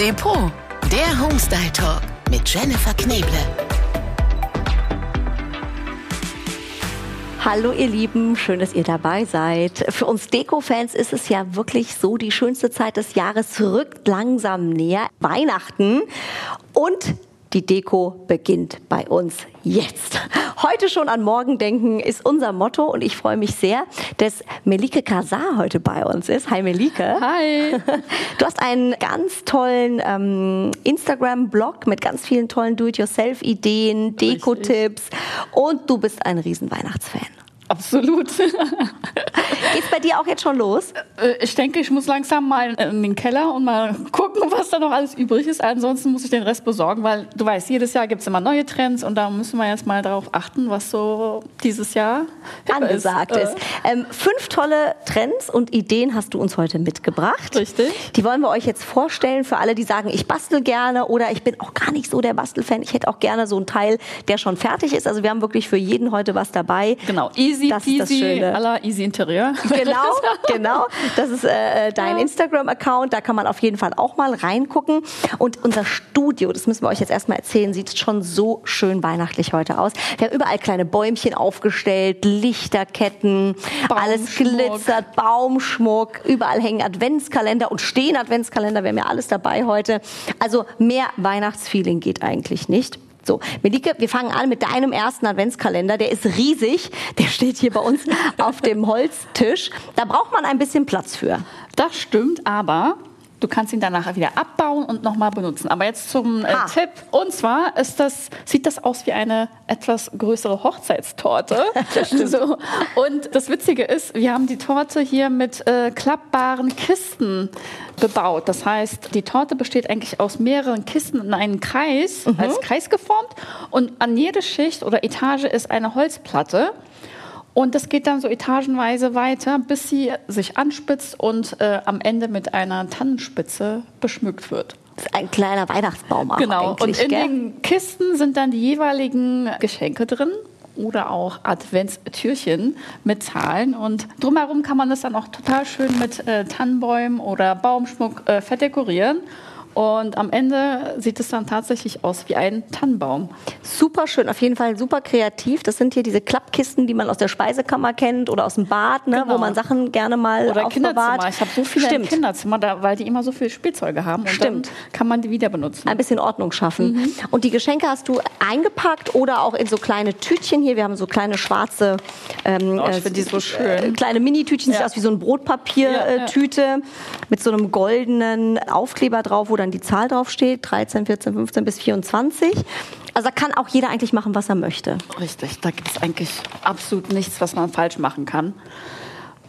Depot, der Homestyle Talk mit Jennifer Kneble. Hallo ihr Lieben, schön, dass ihr dabei seid. Für uns Deko-Fans ist es ja wirklich so, die schönste Zeit des Jahres rückt langsam näher. Weihnachten und die Deko beginnt bei uns jetzt. Heute schon an morgen denken ist unser Motto und ich freue mich sehr, dass Melike Kasar heute bei uns ist. Hi Melike. Hi. Du hast einen ganz tollen ähm, Instagram-Blog mit ganz vielen tollen Do-it-yourself-Ideen, Deko-Tipps und du bist ein riesen Weihnachtsfan. Absolut. Geht's bei dir auch jetzt schon los? Äh, ich denke, ich muss langsam mal in den Keller und mal gucken, was da noch alles übrig ist. Ansonsten muss ich den Rest besorgen, weil du weißt, jedes Jahr gibt es immer neue Trends und da müssen wir jetzt mal darauf achten, was so dieses Jahr angesagt ist. ist. Äh. Ähm, fünf tolle Trends und Ideen hast du uns heute mitgebracht. Richtig. Die wollen wir euch jetzt vorstellen für alle, die sagen, ich bastel gerne oder ich bin auch gar nicht so der Bastelfan. Ich hätte auch gerne so einen Teil, der schon fertig ist. Also wir haben wirklich für jeden heute was dabei. Genau. Easy easy das peasy, aller easy Interieur. Genau, genau. Das ist äh, dein ja. Instagram-Account. Da kann man auf jeden Fall auch mal reingucken. Und unser Studio, das müssen wir euch jetzt erstmal erzählen, sieht schon so schön weihnachtlich heute aus. Wir haben überall kleine Bäumchen aufgestellt, Lichterketten, alles glitzert, Baumschmuck. Überall hängen Adventskalender und stehen Adventskalender. Wir haben ja alles dabei heute. Also mehr Weihnachtsfeeling geht eigentlich nicht. So, Melike, wir fangen an mit deinem ersten Adventskalender. Der ist riesig. Der steht hier bei uns auf dem Holztisch. Da braucht man ein bisschen Platz für. Das stimmt, aber Du kannst ihn danach wieder abbauen und nochmal benutzen. Aber jetzt zum äh, Tipp. Und zwar ist das, sieht das aus wie eine etwas größere Hochzeitstorte. so. Und das Witzige ist, wir haben die Torte hier mit äh, klappbaren Kisten bebaut. Das heißt, die Torte besteht eigentlich aus mehreren Kisten in einen Kreis, mhm. als Kreis geformt. Und an jede Schicht oder Etage ist eine Holzplatte. Und das geht dann so etagenweise weiter, bis sie sich anspitzt und äh, am Ende mit einer Tannenspitze beschmückt wird. Das ist ein kleiner Weihnachtsbaum. Genau. Und in gell? den Kisten sind dann die jeweiligen Geschenke drin oder auch Adventstürchen mit Zahlen. Und drumherum kann man das dann auch total schön mit äh, Tannenbäumen oder Baumschmuck äh, verdekorieren. Und am Ende sieht es dann tatsächlich aus wie ein Tannenbaum. Super schön, auf jeden Fall super kreativ. Das sind hier diese Klappkisten, die man aus der Speisekammer kennt oder aus dem Bad, ne, genau. wo man Sachen gerne mal oder aufbewahrt. Kinderzimmer. Ich habe so viele Stimmt. Kinderzimmer, da, weil die immer so viele Spielzeuge haben. Und Stimmt. dann kann man die wieder benutzen. Ein bisschen Ordnung schaffen. Mhm. Und die Geschenke hast du eingepackt oder auch in so kleine Tütchen hier. Wir haben so kleine schwarze, ähm, oh, ich äh, die so schön. Äh, kleine Mini-Tütchen, ja. sieht aus wie so ein Brotpapiertüte ja, ja. mit so einem goldenen Aufkleber drauf, wo dann die Zahl draufsteht, 13, 14, 15 bis 24. Also da kann auch jeder eigentlich machen, was er möchte. Richtig, da gibt es eigentlich absolut nichts, was man falsch machen kann.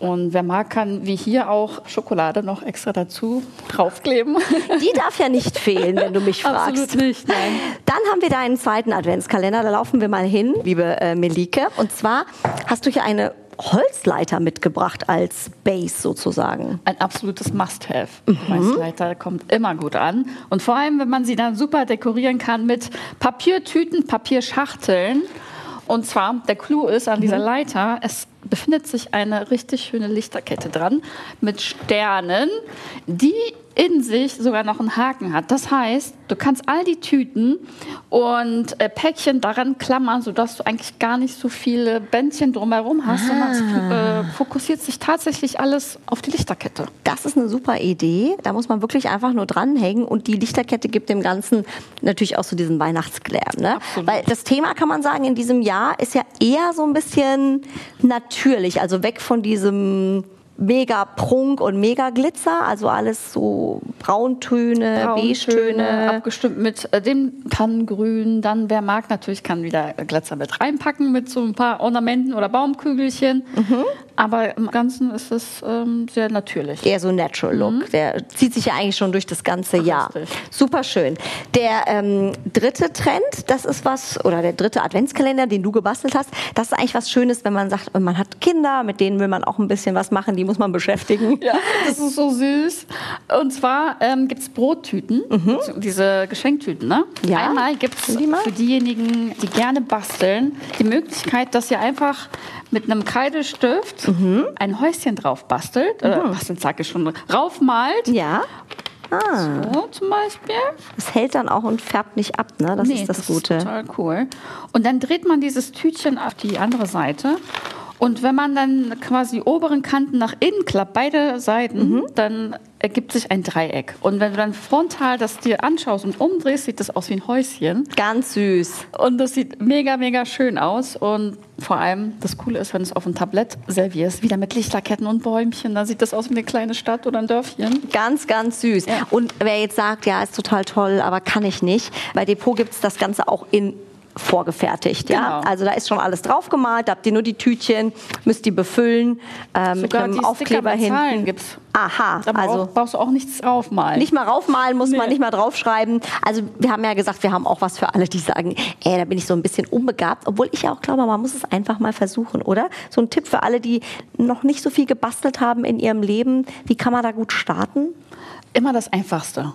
Und wer mag, kann wie hier auch Schokolade noch extra dazu draufkleben. Die darf ja nicht fehlen, wenn du mich fragst. Absolut nicht, nein. Dann haben wir deinen zweiten Adventskalender. Da laufen wir mal hin, liebe äh, Melike. Und zwar hast du hier eine Holzleiter mitgebracht als Base sozusagen. Ein absolutes Must-Have. Mhm. Holzleiter kommt immer gut an. Und vor allem, wenn man sie dann super dekorieren kann mit Papiertüten, Papierschachteln. Und zwar, der Clou ist an dieser mhm. Leiter, es befindet sich eine richtig schöne Lichterkette dran mit Sternen, die in sich sogar noch einen Haken hat. Das heißt, du kannst all die Tüten und äh, Päckchen daran klammern, sodass du eigentlich gar nicht so viele Bändchen drumherum hast, ah. sondern es äh, fokussiert sich tatsächlich alles auf die Lichterkette. Das ist eine super Idee. Da muss man wirklich einfach nur dranhängen und die Lichterkette gibt dem Ganzen natürlich auch so diesen Weihnachtsglam. Ne? Weil das Thema, kann man sagen, in diesem Jahr ist ja eher so ein bisschen natürlich, also weg von diesem mega Prunk und mega Glitzer, also alles so Brauntöne, Beige-Töne. Abgestimmt mit äh, dem Tannengrün. Dann, wer mag, natürlich kann wieder Glitzer mit reinpacken mit so ein paar Ornamenten oder Baumkügelchen. Mhm. Aber im Ganzen ist es ähm, sehr natürlich. Eher so Natural Look. Mhm. Der zieht sich ja eigentlich schon durch das ganze Ach, Jahr. Super schön. Der ähm, dritte Trend, das ist was, oder der dritte Adventskalender, den du gebastelt hast, das ist eigentlich was Schönes, wenn man sagt, man hat Kinder, mit denen will man auch ein bisschen was machen, die muss man beschäftigen. Ja, das ist so süß. Und zwar ähm, gibt es Brottüten, mhm. diese Geschenktüten. Ne? Ja. Einmal gibt es für diejenigen, die gerne basteln, die Möglichkeit, dass ihr einfach mit einem Kreidestift mhm. ein Häuschen drauf bastelt, mhm. oder bastelt sage ich schon, raufmalt. Ja Ah. So zum Beispiel. Das hält dann auch und färbt nicht ab, ne? Das ist das, Gute. Ist total cool. Und dann dreht man dieses Tütchen auf die andere Seite. Und wenn man dann quasi die oberen Kanten nach innen klappt, beide Seiten, Mhm. dann ergibt sich ein Dreieck. Und wenn du dann frontal das dir anschaust und umdrehst, sieht das aus wie ein Häuschen. Ganz süß. Und das sieht mega, mega schön aus. Und vor allem, das Coole ist, wenn du es auf ein Tablett servierst, wieder mit Lichterketten und Bäumchen, dann sieht das aus wie eine kleine Stadt oder ein Dörfchen. Ganz, ganz süß. Ja. Und wer jetzt sagt, ja, ist total toll, aber kann ich nicht, bei Depot gibt es das Ganze auch in vorgefertigt. Ja? Genau. Also da ist schon alles draufgemalt, da habt ihr nur die Tütchen, müsst die befüllen äh, mit einem Aufkleber mit Zahlen gibt's. Aha, Da also brauchst du auch nichts draufmalen. nicht mal raufmalen muss man Nee. nicht mal draufschreiben. Also wir haben ja gesagt, wir haben auch was für alle, die sagen, ey, da bin ich so ein bisschen unbegabt. Obwohl ich ja auch glaube, man muss es einfach mal versuchen, oder? So ein Tipp für alle, die noch nicht so viel gebastelt haben in ihrem Leben. Wie kann man da gut starten? Immer das Einfachste.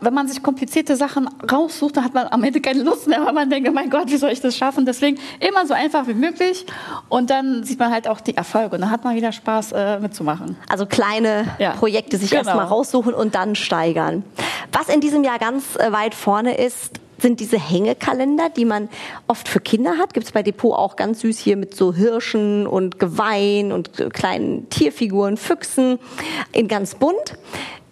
Wenn man sich komplizierte Sachen raussucht, dann hat man am Ende keine Lust mehr, weil man denkt, oh mein Gott, wie soll ich das schaffen? Deswegen immer so einfach wie möglich und dann sieht man halt auch die Erfolge und dann hat man wieder Spaß äh, mitzumachen. Also kleine Ja, Projekte sich genau. erstmal raussuchen und dann steigern. Was in diesem Jahr ganz äh, weit vorne ist, sind diese Hängekalender, die man oft für Kinder hat. Gibt es bei Depot auch ganz süß hier mit so Hirschen und Geweihen und äh, kleinen Tierfiguren, Füchsen in ganz bunt.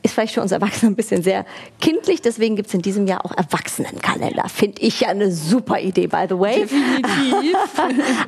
Ist vielleicht für uns Erwachsene ein bisschen sehr kindlich, deswegen gibt es in diesem Jahr auch Erwachsenenkalender. Finde ich ja eine super Idee, by the way. Definitiv.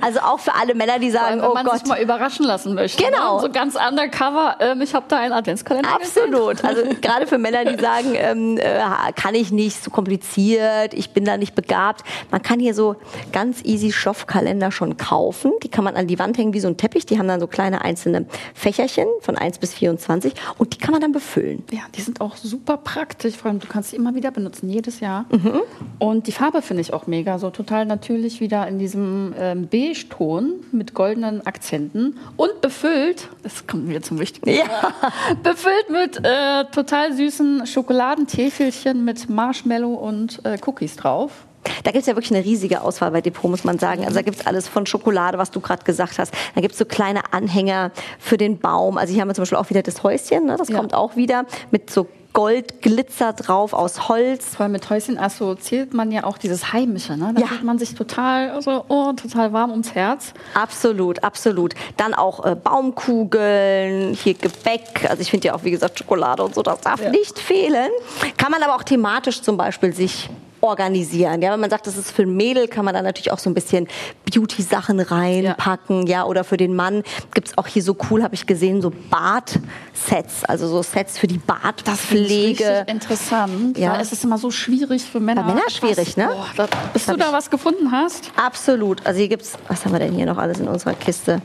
Also auch für alle Männer, die sagen, wenn oh man Gott, sich mal überraschen lassen möchte. Genau. Ne? So ganz undercover, ähm, ich habe da einen Adventskalender gesehen. Absolut. Also gerade für Männer, die sagen, ähm, äh, kann ich nicht, so kompliziert, ich bin da nicht begabt. Man kann hier so ganz easy Stoffkalender schon kaufen. Die kann man an die Wand hängen wie so ein Teppich. Die haben dann so kleine einzelne Fächerchen von 1 bis 24 und die kann man dann befüllen. Ja, die sind auch super praktisch. Vor allem, du kannst sie immer wieder benutzen, jedes Jahr. Mhm. Und die Farbe finde ich auch mega. So total natürlich wieder in diesem ähm, Beige-Ton mit goldenen Akzenten. Und befüllt, das kommt wieder zum Wichtigen. Ja. Befüllt mit äh, total süßen Schokoladentäfelchen mit Marshmallow und äh, Cookies drauf. Da gibt's ja wirklich eine riesige Auswahl bei Depot, muss man sagen. Also da gibt's alles von Schokolade, was du gerade gesagt hast. Da gibt's so kleine Anhänger für den Baum. Also hier haben wir zum Beispiel auch wieder das Häuschen, ne? das Ja. kommt auch wieder mit so Goldglitzer drauf aus Holz. Vor allem mit Häuschen assoziiert man ja auch dieses Heimische. Ne? Da Ja. fühlt man sich total, so, oh, total warm ums Herz. Absolut, absolut. Dann auch äh, Baumkugeln, hier Gebäck. Also ich finde ja auch, wie gesagt, Schokolade und so, das darf Ja. nicht fehlen. Kann man aber auch thematisch zum Beispiel sich organisieren. Ja, wenn man sagt, das ist für ein Mädel, kann man da natürlich auch so ein bisschen Beauty-Sachen reinpacken. Ja. oder für den Mann gibt's auch hier so cool, habe ich gesehen, so Bad-Sets, also so Sets für die Badpflege. richtig interessant. Ja. Ja. Weil es ist immer so schwierig für Männer. Bei Männern schwierig, ne? Boah, da, bis du da was gefunden hast. Absolut. Also hier gibt's, was haben wir denn hier noch alles in unserer Kiste?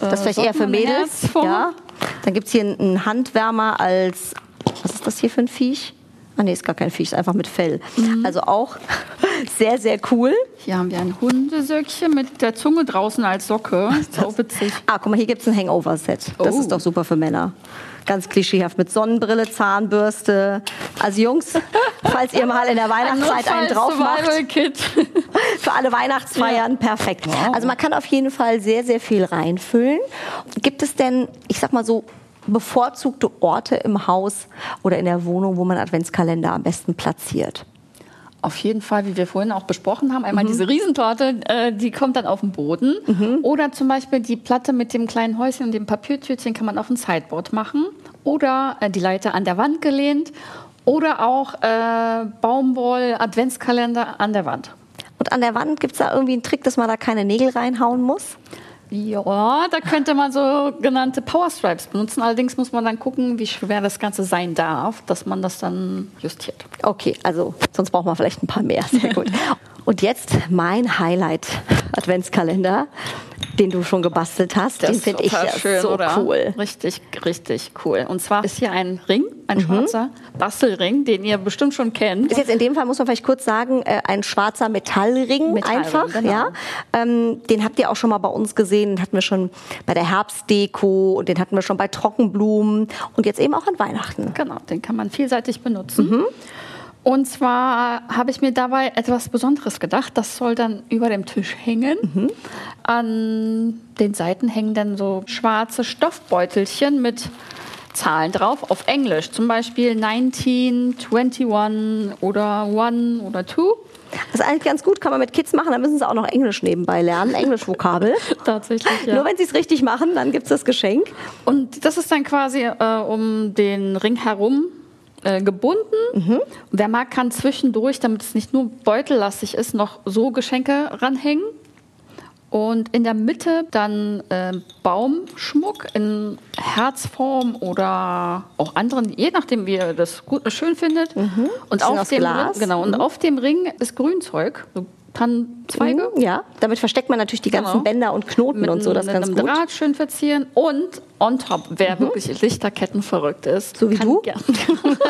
Das ist Äh, vielleicht eher für Mädels. Ja. Dann gibt's hier einen Handwärmer als, was ist das hier für ein Viech? Ah nee, ist gar kein Viech, ist einfach mit Fell. Mhm. Also auch sehr, sehr cool. Hier haben wir ein Hundesöckchen mit der Zunge draußen als Socke. So witzig. Ah, guck mal, hier gibt's ein Hangover-Set. Das Oh. ist doch super für Männer. Ganz klischeehaft mit Sonnenbrille, Zahnbürste. Also Jungs, falls ihr mal in der Weihnachtszeit einen drauf macht, für alle Weihnachtsfeiern perfekt. Also man kann auf jeden Fall sehr, sehr viel reinfüllen. Gibt es denn, ich sag mal so, bevorzugte Orte im Haus oder in der Wohnung, wo man Adventskalender am besten platziert? Auf jeden Fall, wie wir vorhin auch besprochen haben, Mhm. einmal diese Riesentorte, äh, die kommt dann auf den Boden. Oder zum Beispiel die Platte mit dem kleinen Häuschen und dem Papiertütchen kann man auf ein Sideboard machen. Oder äh, die Leiter an der Wand gelehnt. Oder auch äh, Baumwoll-Adventskalender an der Wand. Und an der Wand gibt es da irgendwie einen Trick, dass man da keine Nägel reinhauen muss? Ja, da könnte man sogenannte Power Stripes benutzen. Allerdings muss man dann gucken, wie schwer das Ganze sein darf, dass man das dann justiert. Okay, also sonst braucht man vielleicht ein paar mehr. Sehr gut. Und jetzt mein Highlight-Adventskalender, den du schon gebastelt hast. den finde ich ja so cool. Richtig, richtig cool. Und zwar ist hier ein Ring, Mhm. ein schwarzer Bastelring, den ihr bestimmt schon kennt. Ist jetzt in dem Fall, muss man vielleicht kurz sagen, äh, ein schwarzer Metallring, Metallring, einfach. genau. Ja? Ähm, den habt ihr auch schon mal bei uns gesehen. Den hatten wir schon bei der Herbstdeko und den hatten wir schon bei Trockenblumen und jetzt eben auch an Weihnachten. Genau, den kann man vielseitig benutzen. Mhm. Und zwar habe ich mir dabei etwas Besonderes gedacht. Das soll dann über dem Tisch hängen. Mhm. An den Seiten hängen dann so schwarze Stoffbeutelchen mit Zahlen drauf auf Englisch. Zum Beispiel 19, 21 oder 1 oder 2. Das ist eigentlich ganz gut, kann man mit Kids machen, dann müssen sie auch noch Englisch nebenbei lernen, Englisch-Vokabel. Tatsächlich, ja. Nur wenn sie es richtig machen, dann gibt es das Geschenk. Und das ist dann quasi äh, um den Ring herum äh, gebunden. Mhm. Wer mag, kann zwischendurch, damit es nicht nur beutellastig ist, noch so Geschenke ranhängen. Und in der Mitte dann äh, Baumschmuck in Herzform oder auch anderen, je nachdem, wie ihr das gut, schön findet. Mhm. Und, auf dem, Ring, genau, und mhm. auf dem Ring ist Grünzeug, so Tannenzweige. Mhm, ja, damit versteckt man natürlich die ganzen genau. Bänder und Knoten mit und so. Das mit ganz einem gut. Draht schön verzieren und on top, wer mhm. wirklich Lichterketten verrückt ist. So wie du?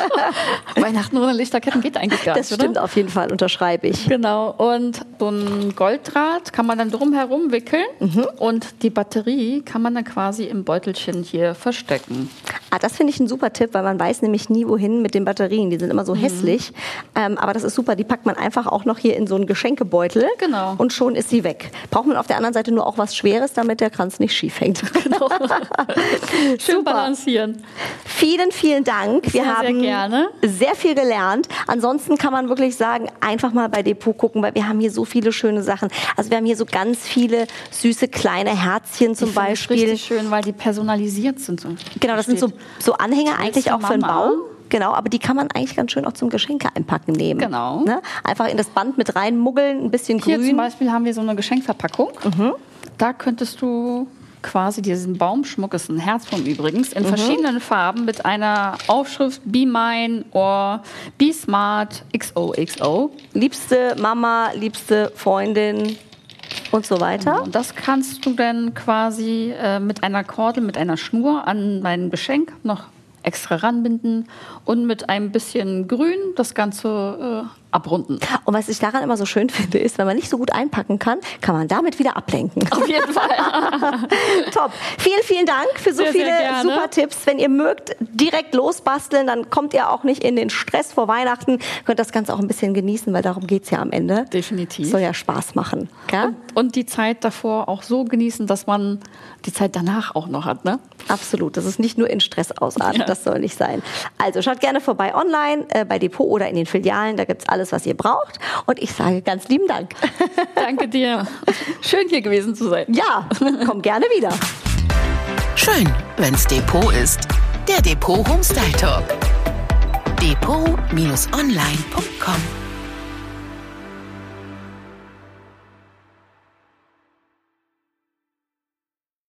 Weihnachten ohne Lichterketten geht eigentlich gar das nicht. Das stimmt oder? auf jeden Fall, unterschreibe ich. Genau. Und so ein Golddraht kann man dann drumherum wickeln Mhm. und die Batterie kann man dann quasi im Beutelchen hier verstecken. Ah, das finde ich ein super Tipp, weil man weiß nämlich nie, wohin mit den Batterien. Die sind immer so Mhm. hässlich. Ähm, aber das ist super. Die packt man einfach auch noch hier in so einen Geschenkebeutel. Genau. Und schon ist sie weg. Braucht man auf der anderen Seite nur auch was Schweres, damit der Kranz nicht schief hängt. Genau. Schön Super. balancieren. Vielen, vielen Dank. Wir Sehr, sehr haben gerne. sehr viel gelernt. Ansonsten kann man wirklich sagen, einfach mal bei Depot gucken, weil wir haben hier so viele schöne Sachen. Also wir haben hier so ganz viele süße kleine Herzchen zum ich Beispiel. richtig schön, weil die personalisiert sind. So Genau, das sind so, so Anhänger eigentlich auch für einen. Baum. Genau, aber die kann man eigentlich ganz schön auch zum Geschenke einpacken nehmen. Genau. Ne? Einfach in das Band mit reinmuggeln, ein bisschen Hier zum grün. Beispiel haben wir so eine Geschenkverpackung. Mhm. Da könntest du quasi diesen Baumschmuck, ist ein Herzform übrigens, Mhm. in verschiedenen Farben mit einer Aufschrift Be Mine or Be Smart XOXO. Liebste Mama, liebste Freundin und so weiter. Und das kannst du dann quasi äh, mit einer Kordel, mit einer Schnur an dein Geschenk noch extra ranbinden und mit ein bisschen Grün das Ganze äh, abrunden. Und was ich daran immer so schön finde, ist, wenn man nicht so gut einpacken kann, kann man damit wieder ablenken. Auf jeden Fall. Top. Vielen, vielen Dank für so Sehr, sehr viele gerne. super Tipps. Wenn ihr mögt, direkt losbasteln, dann kommt ihr auch nicht in den Stress vor Weihnachten. Könnt das Ganze auch ein bisschen genießen, weil darum geht's ja am Ende. Definitiv. Soll ja Spaß machen. Gell? Und, und die Zeit davor auch so genießen, dass man die Zeit danach auch noch hat. Ne? Absolut. Das ist nicht nur in Stress ausarten. Ja. Das soll nicht sein. Also schaut gerne vorbei online, äh, bei Depot oder in den Filialen. Da gibt's alles, was ihr braucht. Und ich sage ganz lieben Dank. Danke dir. Schön hier gewesen zu sein. ja, komm gerne wieder. Schön, wenn's Depot ist. Der Depot Homestyle Talk. Depot-online.com